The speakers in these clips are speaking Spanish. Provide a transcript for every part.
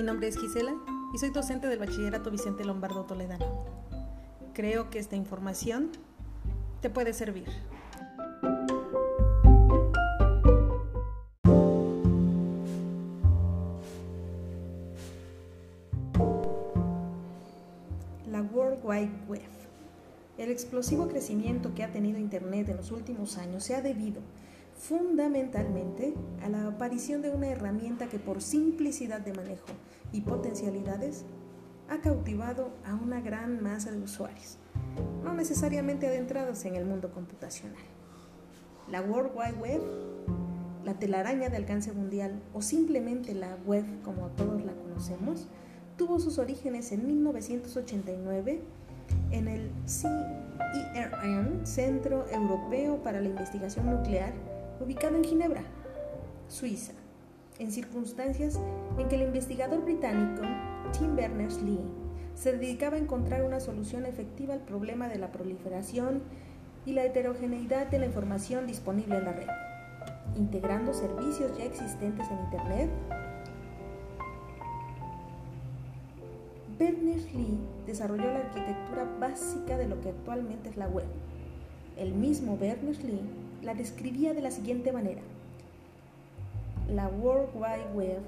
Mi nombre es Gisela y soy docente del Bachillerato Vicente Lombardo Toledano. Creo que esta información te puede servir. La World Wide Web. El explosivo crecimiento que ha tenido Internet en los últimos años se ha debido fundamentalmente a la aparición de una herramienta que por simplicidad de manejo y potencialidades ha cautivado a una gran masa de usuarios, no necesariamente adentrados en el mundo computacional. La World Wide Web, la telaraña de alcance mundial o simplemente la web como todos la conocemos, tuvo sus orígenes en 1989 en el CERN, Centro Europeo para la Investigación Nuclear, ubicado en Ginebra, Suiza, en circunstancias en que el investigador británico Tim Berners-Lee se dedicaba a encontrar una solución efectiva al problema de la proliferación y la heterogeneidad de la información disponible en la red, integrando servicios ya existentes en Internet. Berners-Lee desarrolló la arquitectura básica de lo que actualmente es la web. El mismo Berners-Lee la describía de la siguiente manera. La World Wide Web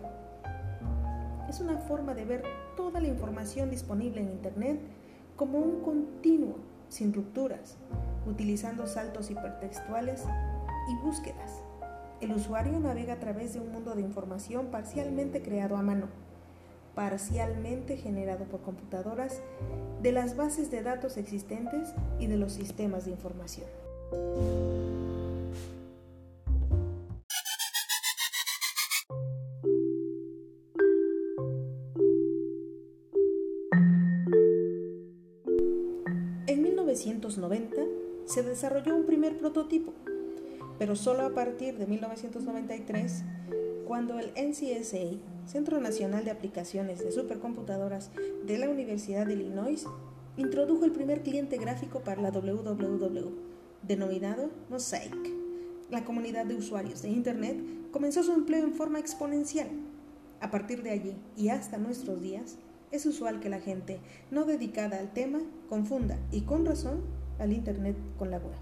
es una forma de ver toda la información disponible en Internet como un continuo, sin rupturas, utilizando saltos hipertextuales y búsquedas. El usuario navega a través de un mundo de información parcialmente creado a mano, parcialmente generado por computadoras, de las bases de datos existentes y de los sistemas de información. 1990 se desarrolló un primer prototipo, pero solo a partir de 1993, cuando el NCSA, Centro Nacional de Aplicaciones de Supercomputadoras de la Universidad de Illinois, introdujo el primer cliente gráfico para la WWW, denominado Mosaic. La comunidad de usuarios de Internet comenzó su empleo en forma exponencial. A partir de allí y hasta nuestros días, es usual que la gente no dedicada al tema confunda, y con razón, al Internet con la web.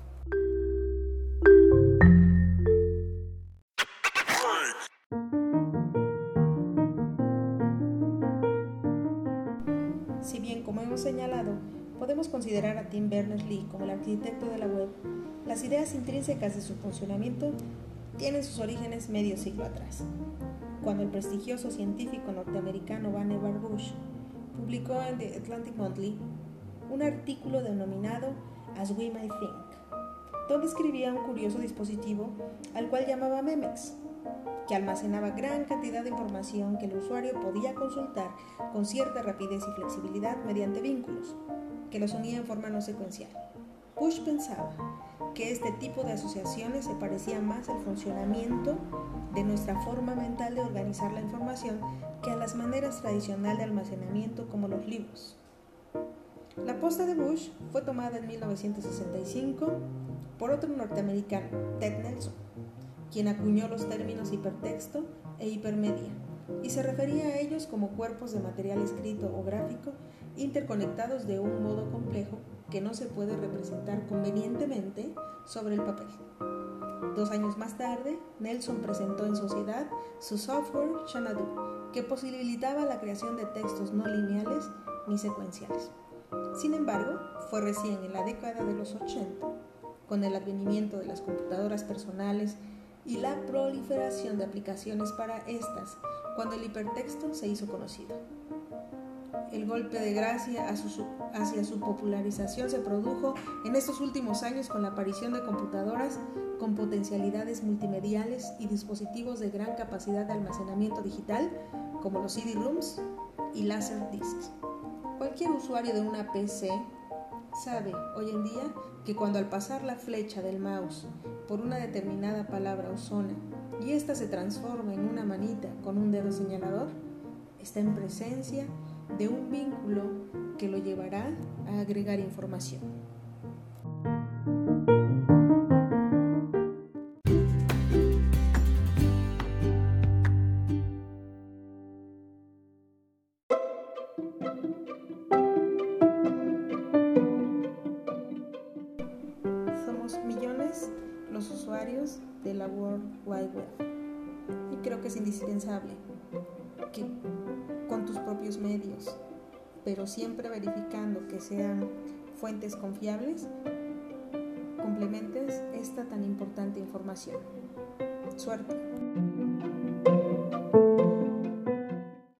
Si bien, como hemos señalado, podemos considerar a Tim Berners-Lee como el arquitecto de la web, las ideas intrínsecas de su funcionamiento tienen sus orígenes medio siglo atrás, cuando el prestigioso científico norteamericano Vannevar Bush publicó en The Atlantic Monthly un artículo denominado As We Might Think, donde escribía un curioso dispositivo al cual llamaba Memex, que almacenaba gran cantidad de información que el usuario podía consultar con cierta rapidez y flexibilidad mediante vínculos, que los unía en forma no secuencial. Bush pensaba que este tipo de asociaciones se parecía más al funcionamiento de nuestra forma mental de organizar la información que a las maneras tradicionales de almacenamiento como los libros. La posta de Bush fue tomada en 1965 por otro norteamericano, Ted Nelson, quien acuñó los términos hipertexto e hipermedia y se refería a ellos como cuerpos de material escrito o gráfico interconectados de un modo complejo que no se puede representar convenientemente sobre el papel. Dos años más tarde, Nelson presentó en sociedad su software Xanadu, que posibilitaba la creación de textos no lineales ni secuenciales. Sin embargo, fue recién en la década de los 80, con el advenimiento de las computadoras personales y la proliferación de aplicaciones para estas, cuando el hipertexto se hizo conocido. El golpe de gracia hacia su popularización se produjo en estos últimos años con la aparición de computadoras con potencialidades multimediales y dispositivos de gran capacidad de almacenamiento digital como los CD-ROOMs y Laserdiscs. Cualquier usuario de una PC sabe hoy en día que cuando al pasar la flecha del mouse por una determinada palabra o zona y ésta se transforma en una manita con un dedo señalador, está en presencia de un vínculo que lo llevará a agregar información. Somos millones los usuarios de la World Wide Web y creo que es indispensable que con tus propios medios, pero siempre verificando que sean fuentes confiables, complementes esta tan importante información. Suerte.